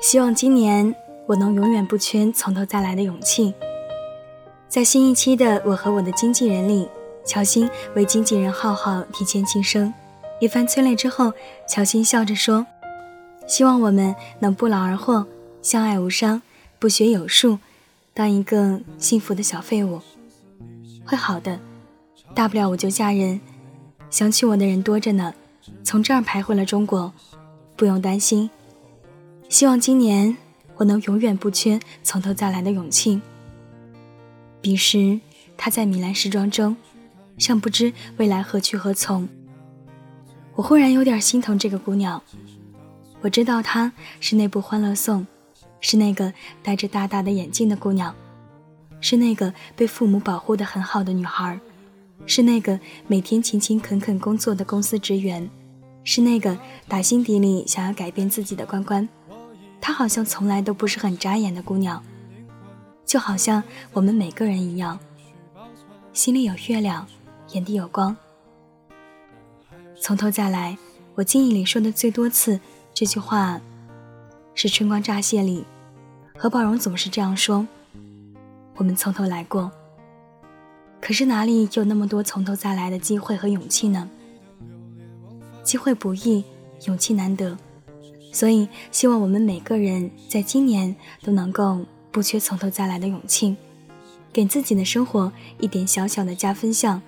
希望今年我能永远不缺从头再来的勇气。在新一期的《我和我的经纪人》里，乔欣为经纪人浩浩提前庆生。一番催泪之后，乔欣笑着说：“希望我们能不劳而获，相爱无伤，不学有术，当一个幸福的小废物。会好的，大不了我就嫁人，想娶我的人多着呢。从这儿排回了中国，不用担心。希望今年我能永远不缺从头再来的勇气。”彼时，他在米兰时装周，尚不知未来何去何从。我忽然有点心疼这个姑娘。我知道她是那部《欢乐颂》，是那个戴着大大的眼镜的姑娘，是那个被父母保护的很好的女孩，是那个每天勤勤恳恳工作的公司职员，是那个打心底里想要改变自己的关关。她好像从来都不是很扎眼的姑娘，就好像我们每个人一样，心里有月亮，眼底有光。从头再来，我记忆里说的最多次这句话，是《春光乍泄》里，何宝荣总是这样说：“我们从头来过。”可是哪里有那么多从头再来的机会和勇气呢？机会不易，勇气难得，所以希望我们每个人在今年都能够不缺从头再来的勇气，给自己的生活一点小小的加分项。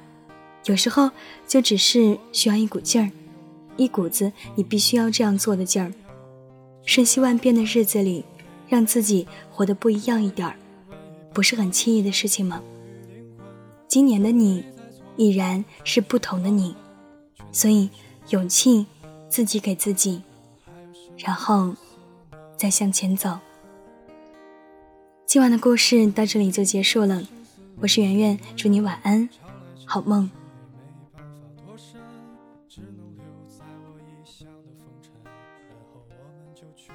有时候就只是需要一股劲儿，一股子你必须要这样做的劲儿。瞬息万变的日子里，让自己活得不一样一点儿，不是很轻易的事情吗？今年的你，已然是不同的你，所以勇气自己给自己，然后再向前走。今晚的故事到这里就结束了，我是圆圆，祝你晚安，好梦。只能留在我异乡的风尘，然后我们就去。